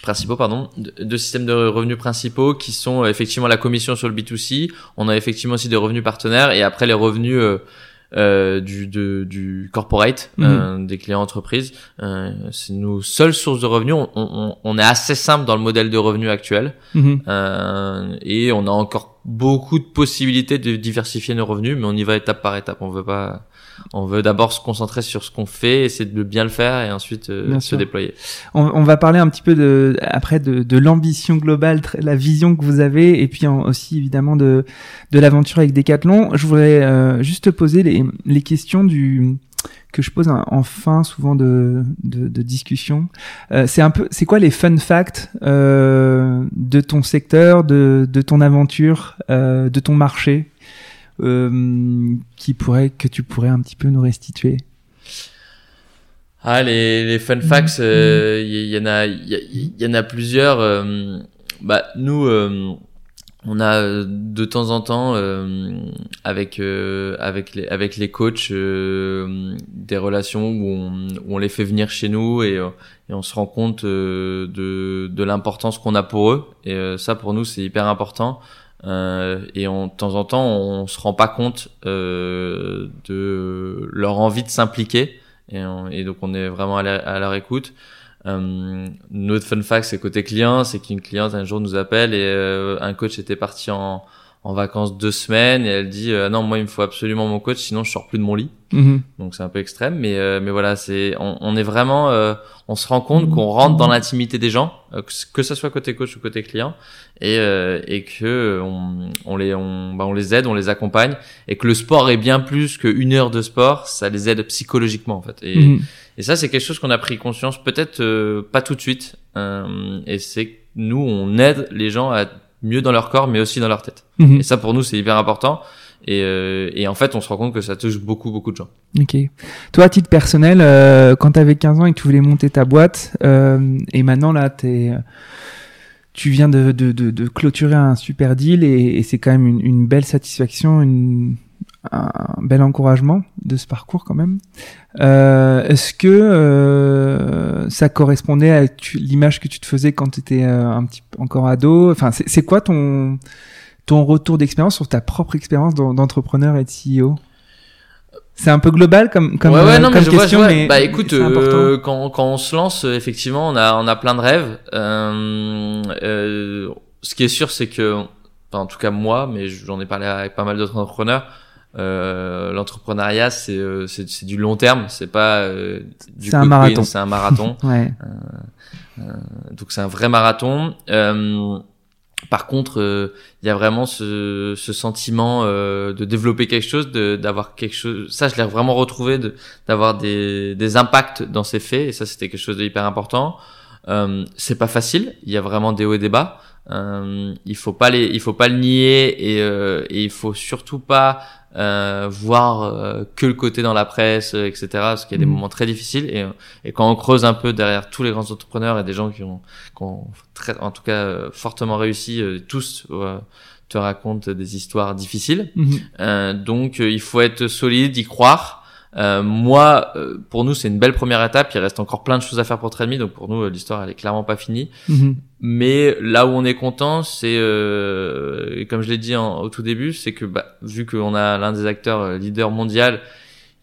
Speaker 2: principaux, pardon, deux systèmes de revenus principaux qui sont euh, effectivement la commission sur le B2C. On a effectivement aussi des revenus partenaires et après les revenus euh, du, de, du corporate, euh, des clients entreprises. Euh, c'est nos seules sources de revenus. On, on, on est assez simple dans le modèle de revenus actuel
Speaker 1: Mhm.
Speaker 2: euh, et on a encore beaucoup de possibilités de diversifier nos revenus, mais on y va étape par étape. On veut pas, on veut d'abord se concentrer sur ce qu'on fait, essayer de bien le faire et ensuite euh, se
Speaker 1: sûr.
Speaker 2: déployer.
Speaker 1: On, on va parler un petit peu de, après de, de l'ambition globale, la vision que vous avez, et puis en- aussi évidemment de, de l'aventure avec Decathlon. Je voudrais euh, juste te poser les, les questions du que je pose en en fin souvent de, de, de discussion. Euh, c'est un peu, c'est quoi les fun facts euh, de ton secteur, de, de ton aventure, euh, de ton marché, qui pourrait que tu pourrais un petit peu nous restituer?
Speaker 2: Ah, les, les fun facts, euh, il y, y en a, il y, en a plusieurs. euh, bah, nous, euh, on a euh, de temps en temps euh, avec euh, avec les avec les coachs euh, des relations où on, où on les fait venir chez nous et, euh, et on se rend compte euh, de de l'importance qu'on a pour eux. Et euh, ça, pour nous, c'est hyper important. Euh, et on, de temps en temps, on se rend pas compte euh, de leur envie de s'impliquer. Et, on- et donc on est vraiment à, à leur écoute. Euh, notre fun fact, c'est côté client, c'est qu'une cliente un jour nous appelle et euh, un coach était parti en, en vacances deux semaines et elle dit euh, non moi il me faut absolument mon coach sinon je sors plus de mon lit.
Speaker 1: Mhm.
Speaker 2: Donc c'est un peu extrême, mais euh, mais voilà c'est on, on est vraiment euh, on se rend compte qu'on rentre dans l'intimité des gens, euh, que, ça soit côté coach ou côté client, et euh, et que euh, on, on les on bah, on les aide, on les accompagne, et que le sport est bien plus qu'une heure de sport, ça les aide psychologiquement en fait. Et,
Speaker 1: Mhm.
Speaker 2: et ça, c'est quelque chose qu'on a pris conscience, peut-être euh, pas tout de suite. euh, et c'est nous, on aide les gens à mieux dans leur corps, mais aussi dans leur tête.
Speaker 1: Mhm.
Speaker 2: Et ça, pour nous, c'est hyper important. Et, euh, et en fait, on se rend compte que ça touche beaucoup, beaucoup de gens.
Speaker 1: Ok. Toi, à titre personnel, euh, quand tu avais 15 ans et que tu voulais monter ta boîte, euh, et maintenant là, t'es, tu viens de, de, de, de clôturer un super deal et, et c'est quand même une, une belle satisfaction, une, un bel encouragement de ce parcours quand même. Euh, Est-ce que euh, ça correspondait à l'image que tu te faisais quand tu étais un petit encore ado? Enfin, c'est quoi ton ton retour d'expérience sur ta propre expérience d'en- d'entrepreneur et de CEO c'est un peu global comme comme,
Speaker 2: ouais, ouais,
Speaker 1: euh,
Speaker 2: non, mais
Speaker 1: comme
Speaker 2: je vois,
Speaker 1: question,
Speaker 2: je vois.
Speaker 1: mais
Speaker 2: bah écoute, euh, quand, quand on se lance, euh, effectivement, on a, on a plein de rêves. Euh, euh, ce qui est sûr, c'est que, enfin, en tout cas moi, mais j'en ai parlé avec pas mal d'autres entrepreneurs, euh, l'entrepreneuriat, c'est, euh, c'est, du long terme, c'est pas euh, du
Speaker 1: C'est un marathon.
Speaker 2: c'est un marathon.
Speaker 1: Ouais.
Speaker 2: Donc c'est un vrai marathon. Euh, par contre, euh, il y a vraiment ce, ce sentiment euh, de développer quelque chose, de d'avoir quelque chose. Ça, je l'ai vraiment retrouvé, de d'avoir des des impacts dans ces faits. Et ça, c'était quelque chose de hyper important. Euh, c'est pas facile. Il y a vraiment des hauts et des bas. Euh, il faut pas les, il faut pas le nier et, euh, et il faut surtout pas euh, voir euh, que le côté dans la presse, etc. Parce qu'il y a des
Speaker 1: Mhm.
Speaker 2: moments très difficiles et, et quand on creuse un peu derrière tous les grands entrepreneurs et des gens qui ont, qui ont très, en tout cas euh, fortement réussi, euh, tous euh, te racontent des histoires difficiles. Euh, donc euh, il faut être solide, y croire. Euh, moi, euh, pour nous, c'est une belle première étape. Il reste encore plein de choses à faire pour Trendme, donc pour nous, euh, l'histoire elle est clairement pas finie.
Speaker 1: Mhm.
Speaker 2: Mais là où on est content, c'est euh, comme je l'ai dit en- au tout début, c'est que bah, vu qu'on a l'un des acteurs euh, leaders mondial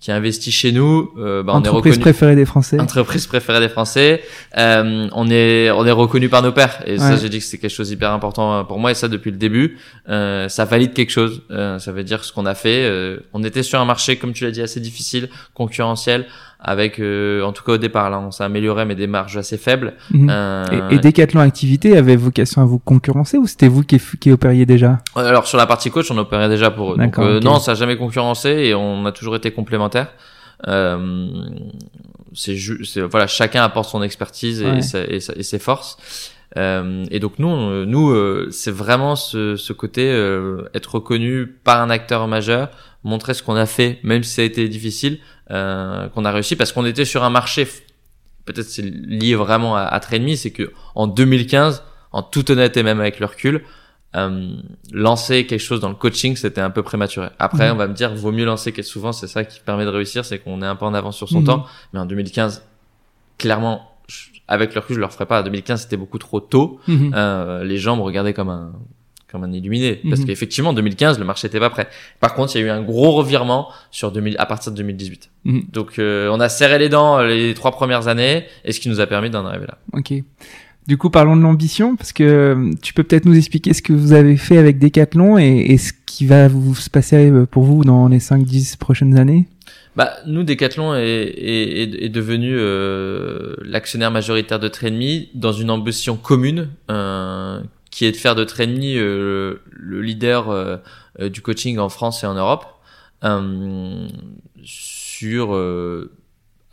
Speaker 2: qui investit chez nous, euh, bah, on est
Speaker 1: Entreprise
Speaker 2: reconnu
Speaker 1: préférée des Français.
Speaker 2: entreprise préférée des Français. Euh, on est on est reconnu par nos pairs et ça j'ai dit que c'est quelque chose d'hyper important pour moi et ça depuis le début. Euh, ça valide quelque chose. Euh, ça veut dire ce qu'on a fait. Euh, on était sur un marché comme tu l'as dit assez difficile, concurrentiel, avec euh, en tout cas au départ là on s'est amélioré mais des marges assez faibles.
Speaker 1: Mhm.
Speaker 2: Euh,
Speaker 1: Et, et Decathlon Activité avait vocation à vous concurrencer ou c'était vous qui, qui opériez déjà
Speaker 2: Alors sur la partie coach, on opérait déjà pour eux. Donc euh,
Speaker 1: ok.
Speaker 2: non, ça a jamais concurrencé et on a toujours été complémentaires. Euh, c'est voilà, chacun apporte son expertise et,
Speaker 1: Ouais.
Speaker 2: sa- et, sa- et ses forces. Euh, et donc nous, on- nous, euh, c'est vraiment ce, ce côté euh, être reconnu par un acteur majeur, montrer ce qu'on a fait, même si ça a été difficile, euh, qu'on a réussi parce qu'on était sur un marché. Peut-être c'est lié vraiment à, à Trainme, c'est que en 2015, en toute honnêteté, même avec le recul, euh, lancer quelque chose dans le coaching, c'était un peu prématuré. Après,
Speaker 1: Mhm.
Speaker 2: on va me dire, vaut mieux lancer quelque souvent, c'est ça qui permet de réussir, c'est qu'on est un peu en avance sur son
Speaker 1: Mhm.
Speaker 2: temps. Mais en 2015, clairement, je- avec le recul, je le referais pas. En 2015, c'était beaucoup trop tôt.
Speaker 1: Mhm.
Speaker 2: Euh, les gens me regardaient comme un comme un illuminé parce
Speaker 1: Mhm.
Speaker 2: qu'effectivement en 2015 le marché était pas prêt. Par contre, il y a eu un gros revirement sur 2000 à partir de 2018.
Speaker 1: Mhm.
Speaker 2: Donc euh, on a serré les dents les trois premières années et ce qui nous a permis d'en arriver là.
Speaker 1: Ok. Du coup, parlons de l'ambition, parce que euh, tu peux peut-être nous expliquer ce que vous avez fait avec Decathlon et, et ce qui va vous se passer euh, pour vous dans les 5-10 prochaines années?
Speaker 2: Bah, nous, Decathlon est, est, est, est devenu euh, l'actionnaire majoritaire de Trainme dans une ambition commune euh, qui est de faire de Trainme euh, le leader euh, euh, du coaching en France et en Europe sur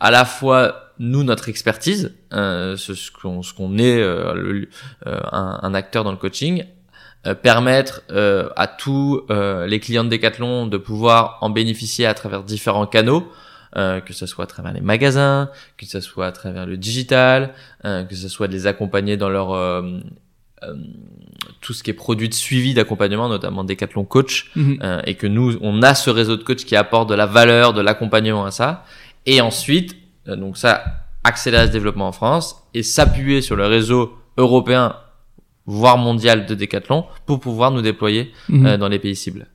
Speaker 2: à la fois nous notre expertise, euh, ce, qu'on ce qu'on est euh, le- euh, un, un acteur dans le coaching, permettre à tous les clients de Decathlon de pouvoir en bénéficier à travers différents canaux, que ce soit à travers les magasins, que ce soit à travers le digital, que ce soit de les accompagner dans leur tout ce qui est produit de suivi d'accompagnement, notamment Decathlon Coach,
Speaker 1: Mhm.
Speaker 2: euh, et que nous, on a ce réseau de coachs qui apporte de la valeur, de l'accompagnement à ça. Et ensuite, euh, donc ça, accélérer ce développement en France et s'appuyer sur le réseau européen, voire mondial de Decathlon pour pouvoir nous déployer
Speaker 1: Mhm.
Speaker 2: euh, dans les pays cibles.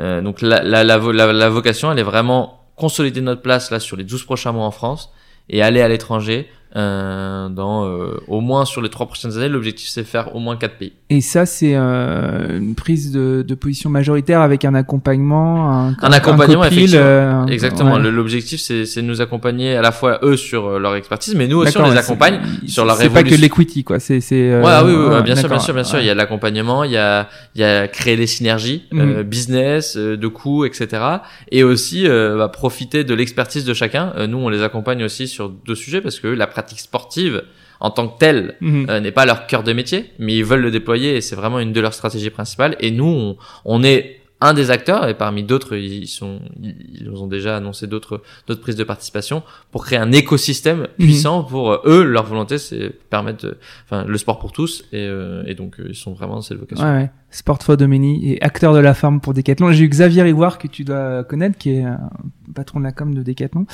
Speaker 2: Euh, donc la, la, la, la vocation, elle est vraiment consolider notre place là sur les 12 prochains mois en France et aller à l'étranger euh, dans euh, au moins sur les trois prochaines années. L'objectif, c'est faire au moins quatre pays.
Speaker 1: Et ça, c'est euh, une prise de, de position majoritaire avec un accompagnement, un,
Speaker 2: Un accompagnement,
Speaker 1: copil,
Speaker 2: effectivement.
Speaker 1: euh,
Speaker 2: Exactement.
Speaker 1: ouais.
Speaker 2: L'objectif, c'est c'est de nous accompagner à la fois eux sur euh, leur expertise, mais nous aussi on les accompagne sur leur
Speaker 1: C'est pas que l'equity, quoi. C'est, c'est. euh,
Speaker 2: Ouais, oui, oui,
Speaker 1: ouais,
Speaker 2: bien sûr, bien sûr, bien sûr. Il y a l'accompagnement, il y a, il y a créer des synergies, euh, business, euh, de coûts, etc. Et aussi euh, bah, profiter de l'expertise de chacun. Euh, nous, on les accompagne aussi sur deux sujets parce que la pratique sportive en tant que telle
Speaker 1: Mhm.
Speaker 2: euh, n'est pas leur cœur de métier, mais ils veulent le déployer et c'est vraiment une de leurs stratégies principales. Et nous, on, on est un des acteurs et parmi d'autres, ils sont, ils ont déjà annoncé d'autres, d'autres prises de participation pour créer un écosystème puissant pour euh, eux. Leur volonté, c'est permettre, enfin, le sport pour tous et, euh, et donc euh, ils sont vraiment dans cette vocation.
Speaker 1: Ouais, ouais. Sport for Domini et acteur de la forme pour Decathlon. J'ai eu Xavier Ivoire que tu dois connaître, qui est un patron de la com de Decathlon.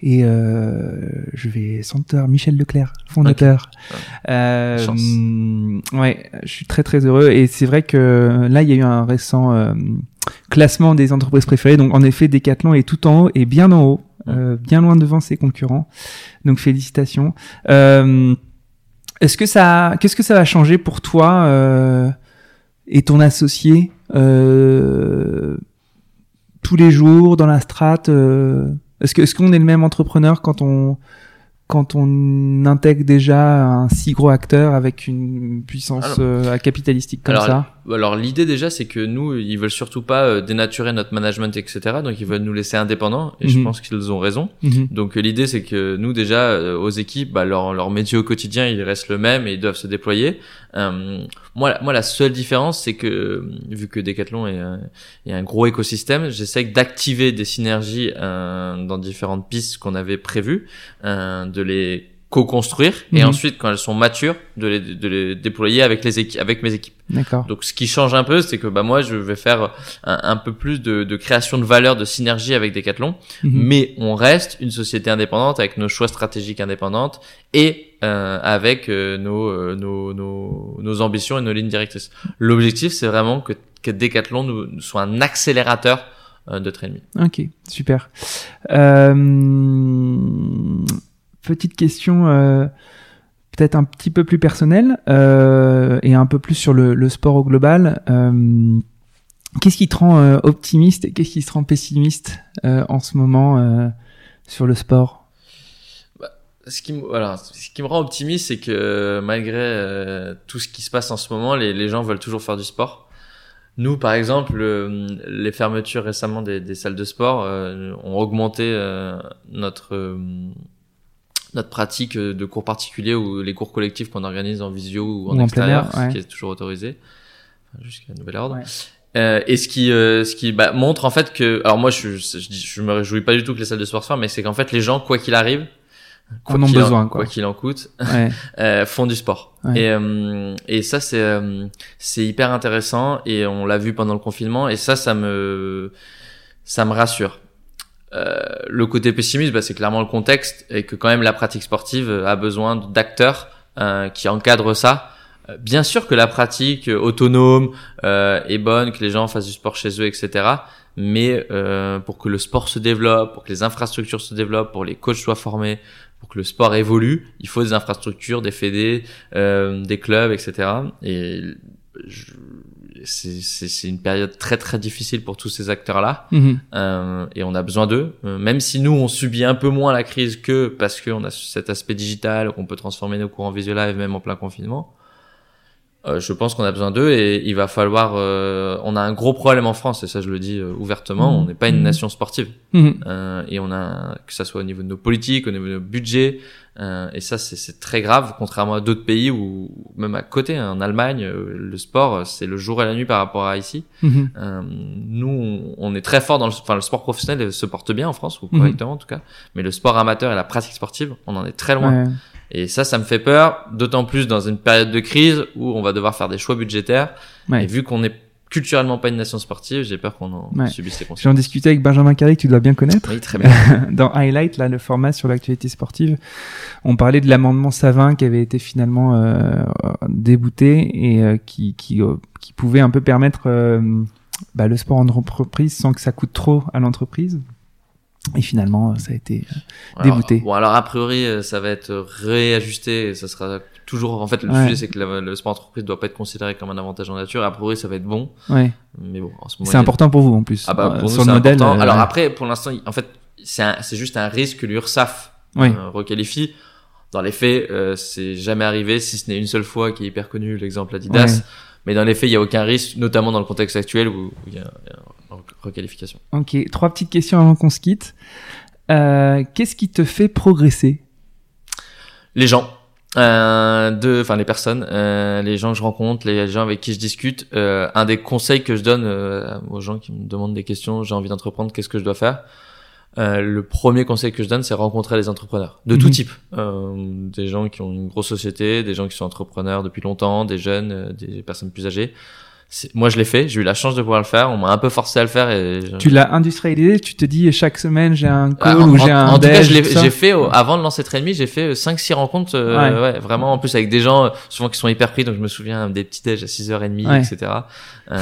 Speaker 1: Et euh, je vais sentir Michel Leclerc, fondateur. Euh,
Speaker 2: Chance.
Speaker 1: hum, ouais, je suis très très heureux. Et c'est vrai que là, il y a eu un récent euh, classement des entreprises préférées. Donc en effet, Decathlon est tout en haut et bien en haut, euh, bien loin devant ses concurrents. Donc félicitations. Euh, est-ce que ça, qu'est-ce que ça va changer pour toi euh, et ton associé euh, tous les jours dans la strate euh, Est-ce que, est-ce qu'on est le même entrepreneur quand on quand on intègre déjà un si gros acteur avec une puissance
Speaker 2: Alors-
Speaker 1: euh, capitalistique comme
Speaker 2: Alors,
Speaker 1: ça?
Speaker 2: Alors l'idée déjà, c'est que nous, ils veulent surtout pas euh, dénaturer notre management, etc. Donc ils veulent nous laisser indépendants, et je
Speaker 1: Mhm.
Speaker 2: pense qu'ils ont raison.
Speaker 1: Mhm.
Speaker 2: Donc euh, l'idée, c'est que nous déjà, euh, aux équipes, bah, leur, leur métier au quotidien, il reste le même et ils doivent se déployer. Euh, moi, la- moi, la seule différence, c'est que vu que Decathlon est, un- est un gros écosystème, j'essaie d'activer des synergies euh, dans différentes pistes qu'on avait prévues, euh, de les co-construire et
Speaker 1: Mhm.
Speaker 2: ensuite quand elles sont matures de les, de les déployer avec les équipes avec mes équipes
Speaker 1: D'accord.
Speaker 2: donc ce qui change un peu, c'est que bah moi je vais faire un, un peu plus de, de création de valeur, de synergie avec Decathlon,
Speaker 1: Mhm.
Speaker 2: mais on reste une société indépendante avec nos choix stratégiques indépendantes et euh, avec euh, nos, euh, nos, nos nos ambitions et nos lignes directrices. L'objectif c'est vraiment que, que Decathlon nous, soit un accélérateur euh, de training.
Speaker 1: Ok, super. Euh, petite question, euh, peut-être un petit peu plus personnelle euh, et un peu plus sur le, sport au global. Euh, qu'est-ce qui te rend optimiste et qu'est-ce qui te rend pessimiste en ce moment sur le sport?
Speaker 2: Ce qui, me, voilà, ce qui me rend optimiste, c'est que malgré tout ce qui se passe en ce moment, les, gens veulent toujours faire du sport. Nous, par exemple, les fermetures récemment des, salles de sport ont augmenté notre notre pratique de cours particuliers ou les cours collectifs qu'on organise en visio ou en
Speaker 1: Ou en
Speaker 2: extérieur,
Speaker 1: plein air, ouais.
Speaker 2: ce qui est toujours autorisé jusqu'à nouvel ordre.
Speaker 1: Ouais.
Speaker 2: Euh, et ce qui, euh, ce qui bah, montre en fait que, alors moi je, je, je, me réjouis pas du tout que les salles de sport ferment, mais c'est qu'en fait les gens, quoi qu'il arrive, quoi
Speaker 1: En
Speaker 2: qu'il
Speaker 1: besoin, quoi.
Speaker 2: quoi qu'il en coûte,
Speaker 1: Ouais.
Speaker 2: euh, font du sport.
Speaker 1: Ouais.
Speaker 2: Et, euh, et ça, c'est euh, c'est hyper intéressant et on l'a vu pendant le confinement et ça, ça me ça me rassure. Euh, le côté pessimiste, bah, c'est clairement le contexte et que quand même la pratique sportive a besoin d'acteurs euh, qui encadrent ça. Euh, Bien sûr que la pratique euh, autonome euh, est bonne, que les gens fassent du sport chez eux, etc. Mais euh, pour que le sport se développe, pour que les infrastructures se développent, pour que les coachs soient formés, pour que le sport évolue, il faut des infrastructures, des fédés, euh, des clubs, etc. Et je- c'est une période très très difficile pour tous ces acteurs-là.
Speaker 1: Mhm.
Speaker 2: Euh, et on a besoin d'eux. Euh, même si nous, on subit un peu moins la crise que parce qu'on a cet aspect digital, qu'on peut transformer nos cours en visual live même en plein confinement. Euh, je pense qu'on a besoin d'eux et il va falloir. euh, on a un gros problème en France et ça je le dis euh, ouvertement.
Speaker 1: Mhm.
Speaker 2: On n'est pas une
Speaker 1: Mhm.
Speaker 2: nation sportive
Speaker 1: Mhm.
Speaker 2: euh, et on a que ça soit au niveau de nos politiques, au niveau de nos budgets et ça c'est- très grave contrairement à d'autres pays ou même à côté hein, en Allemagne le sport c'est le jour et la nuit par rapport à ici. Nous, on- est très fort dans le, enfin, le sport professionnel se porte bien en France, ou correctement en tout cas. Mais le sport amateur et la pratique sportive, on en est très loin.
Speaker 1: Ouais.
Speaker 2: Et ça, ça me fait peur, d'autant plus dans une période de crise où on va devoir faire des choix budgétaires.
Speaker 1: Ouais.
Speaker 2: Et vu qu'on est culturellement pas une nation sportive, j'ai peur qu'on en
Speaker 1: Ouais.
Speaker 2: subisse les conséquences.
Speaker 1: J'en discutais avec Benjamin Carré, que tu dois bien connaître.
Speaker 2: Oui, très bien.
Speaker 1: dans Highlight, là, le format sur l'actualité sportive, on parlait de l'amendement Savin qui avait été finalement euh, débouté et euh, qui, qui, euh, qui pouvait un peu permettre euh, bah, le sport en entreprise sans que ça coûte trop à l'entreprise. Et finalement, euh, ça a été.
Speaker 2: Alors,
Speaker 1: Débouté.
Speaker 2: bon, alors a priori, euh, ça va être réajusté. Et ça sera toujours. En fait, le
Speaker 1: Ouais.
Speaker 2: sujet, c'est que la- le sport entreprise doit pas être considéré comme un avantage en nature. A priori, ça va être bon.
Speaker 1: Ouais.
Speaker 2: Mais bon, en ce moment,
Speaker 1: C'est
Speaker 2: a-
Speaker 1: important pour vous en plus.
Speaker 2: Ah bah
Speaker 1: Euh,
Speaker 2: pour nous
Speaker 1: sur le modèle. euh,
Speaker 2: Alors après pour l'instant en fait c'est juste un risque que l'URSSAF
Speaker 1: Oui.
Speaker 2: euh, requalifie. Dans les faits euh, c'est jamais arrivé si ce n'est une seule fois qui est hyper connu l'exemple Adidas.
Speaker 1: Ouais.
Speaker 2: Mais dans les faits il y a aucun risque notamment dans le contexte actuel où, il y a, y a requalification.
Speaker 1: Ok, trois petites questions avant qu'on se quitte. Euh, Qu'est-ce qui te fait progresser?
Speaker 2: Les gens. Euh, de, enfin les personnes, euh, les gens que je rencontre, les gens avec qui je discute. euh, un des conseils que je donne aux gens qui me demandent des questions, j'ai envie d'entreprendre, qu'est-ce que je dois faire? Le premier conseil que je donne, c'est rencontrer les entrepreneurs de tout
Speaker 1: Mhm.
Speaker 2: type, des gens qui ont une grosse société, des gens qui sont entrepreneurs depuis longtemps, des jeunes, des personnes plus âgées. Moi, je l'ai fait. J'ai eu la chance de pouvoir le faire. On m'a un peu forcé à le faire et je-
Speaker 1: Tu l'as industrialisé Tu te dis chaque semaine j'ai un
Speaker 2: ah,
Speaker 1: call
Speaker 2: en,
Speaker 1: ou j'ai un
Speaker 2: en tout cas, j'ai fait avant de lancer Trainme, j'ai fait 5-6 rencontres, euh,
Speaker 1: Ouais.
Speaker 2: ouais. vraiment en plus avec des gens euh, souvent qui sont hyper pris. Donc je me souviens des petits déj à 6h30,
Speaker 1: Ouais.
Speaker 2: etc. Euh,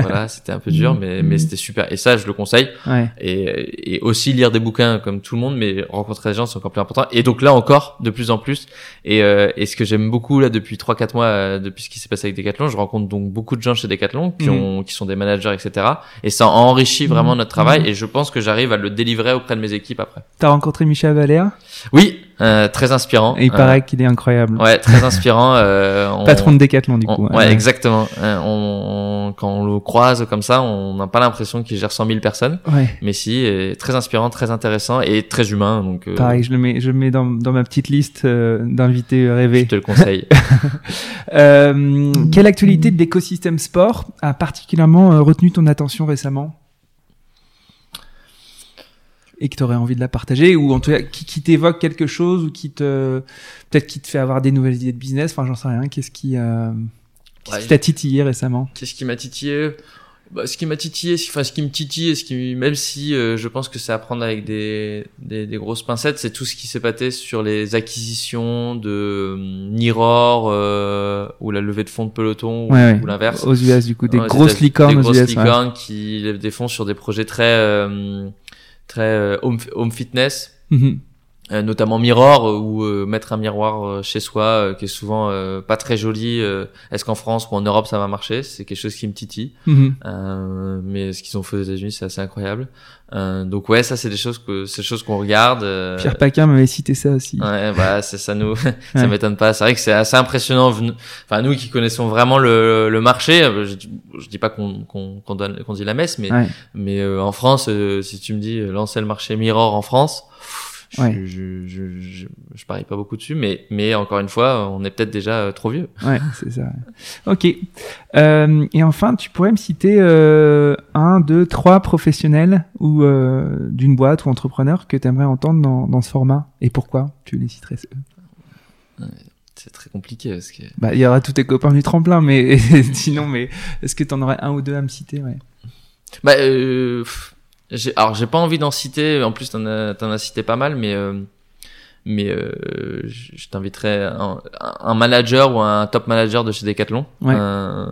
Speaker 2: voilà, c'était un peu dur, mais mais c'était super. Et ça, je le conseille.
Speaker 1: Ouais.
Speaker 2: Et, et aussi lire des bouquins comme tout le monde, mais rencontrer des gens c'est encore plus important. Et donc là encore, de plus en plus. Et, euh, et ce que j'aime beaucoup là depuis 3-4 mois, euh, depuis ce qui s'est passé avec Decathlon, je rencontre donc beaucoup de gens chez Decathlon qui
Speaker 1: Mhm.
Speaker 2: ont, qui sont des managers, etc. Et ça enrichit vraiment
Speaker 1: Mhm.
Speaker 2: notre travail.
Speaker 1: Mhm.
Speaker 2: Et je pense que j'arrive à le délivrer auprès de mes équipes après.
Speaker 1: T'as rencontré Michel Valère?
Speaker 2: Oui, euh, très inspirant.
Speaker 1: Et il paraît qu'il est incroyable.
Speaker 2: Ouais, très inspirant. Euh, on,
Speaker 1: Patron de Décathlon du coup.
Speaker 2: ouais, exactement. On, quand on le croise comme ça, on n'a pas l'impression qu'il gère 100 000 personnes.
Speaker 1: Ouais.
Speaker 2: Mais si, très inspirant, très intéressant et très humain. Donc
Speaker 1: pareil, je le mets, je le mets dans, dans ma petite liste d'invités rêvés.
Speaker 2: Je te le conseille.
Speaker 1: quelle actualité de l'écosystème sport a particulièrement retenu ton attention récemment? Et que tu aurais envie de la partager ou en tout cas qui, t'évoque quelque chose ou qui te peut-être qui te fait avoir des nouvelles idées de business enfin j'en sais rien qu'est-ce qui euh, qu'est-ce qui t'a titillé récemment?
Speaker 2: Qu'est-ce qui m'a titillé? Bah, ce qui m'a titillé enfin ce qui me titille ce qui même si euh, je pense que c'est à prendre avec des, des, des grosses pincettes c'est tout ce qui s'est passé sur les acquisitions de euh, Niror euh, ou la levée de fonds de peloton ou, l'inverse.
Speaker 1: Aux US du coup des grosses licornes des
Speaker 2: grosses
Speaker 1: US,
Speaker 2: licornes qui lèvent des fonds sur des projets très euh, très euh, home, home fitness. Mhm. Notamment Mirror ou euh, mettre un miroir chez soi qui est souvent pas très joli est-ce qu'en France ou en Europe ça va marcher? C'est quelque chose qui me titille. Mhm. mais ce qu'ils ont fait aux États-Unis c'est assez incroyable. Donc ouais ça c'est des choses que c'est des choses qu'on regarde
Speaker 1: Pierre Paquin m'avait cité ça aussi.
Speaker 2: Ouais bah c'est ça nous. Ça m'étonne pas. C'est vrai que c'est assez impressionnant enfin nous qui connaissons vraiment le, le marché je, je dis pas qu'on qu'on qu'on dit la messe mais mais en France si tu me dis lancer le marché Mirror en France je, je, je, je, parie pas beaucoup dessus, mais, mais encore une fois, on est peut-être déjà euh, trop vieux.
Speaker 1: Ouais, c'est ça. Ok. Euh, et enfin, tu pourrais me citer euh, un, deux, trois professionnels ou euh, d'une boîte ou entrepreneur que tu aimerais entendre dans, dans ce format? Et pourquoi tu les citerais
Speaker 2: C'est très compliqué parce que.
Speaker 1: Bah, il y aura tous tes copains du tremplin, mais sinon, mais est-ce que tu en aurais un ou deux à me citer, ouais.
Speaker 2: Bah, euh, alors j'ai pas envie d'en citer, en plus t'en as, as cité pas mal, mais euh, mais euh, je t'inviterais un, un, manager ou un top manager de chez Decathlon. Ouais. Euh,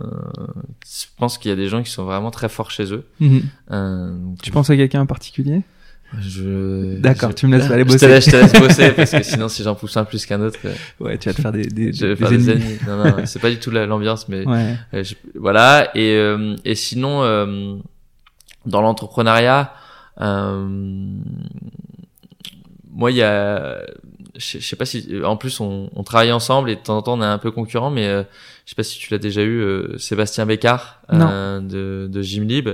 Speaker 2: je pense qu'il y a des gens qui sont vraiment très forts chez eux.
Speaker 1: Mhm. Euh, tu penses à quelqu'un en particulier?
Speaker 2: je...
Speaker 1: D'accord, tu me laisses aller bosser.
Speaker 2: Je te laisse, je te laisse bosser parce que sinon, si j'en pousse un plus qu'un autre, euh,
Speaker 1: ouais, tu vas te faire des, des,
Speaker 2: je vais faire des ennemis. Non, non, c'est pas du tout l'ambiance, mais ouais. voilà. Et et sinon dans l'entrepreneuriat, euh, moi, il y a, je sais pas si, en plus, on, on, travaille ensemble et de temps en temps, on est un peu concurrent, mais euh, je sais pas si tu l'as déjà eu, euh, Sébastien Bécard euh, de, de Gymlib.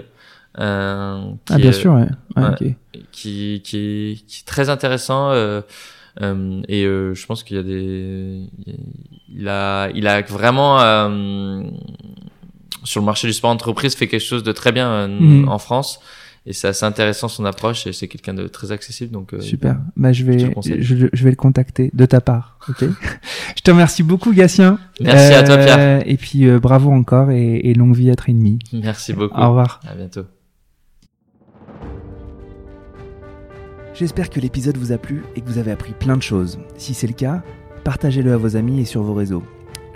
Speaker 1: Euh, ah, bien sûr, ouais.
Speaker 2: ouais qui, qui, qui est très intéressant. Euh, euh, et je pense qu'il y a des, il a, il a vraiment sur le marché du sport entreprise fait quelque chose de très bien euh, mhm. en France. Et c'est assez intéressant son approche et c'est quelqu'un de très accessible donc
Speaker 1: euh, super. Bah je vais je, vais le contacter de ta part ok? Je te remercie beaucoup Gatien.
Speaker 2: Merci à toi Pierre. euh,
Speaker 1: et puis bravo encore et, et, longue vie à Trainme
Speaker 2: merci beaucoup.
Speaker 1: Au revoir.
Speaker 2: À bientôt.
Speaker 1: J'espère que l'épisode vous a plu et que vous avez appris plein de choses. Si c'est le cas, partagez-le à vos amis et sur vos réseaux.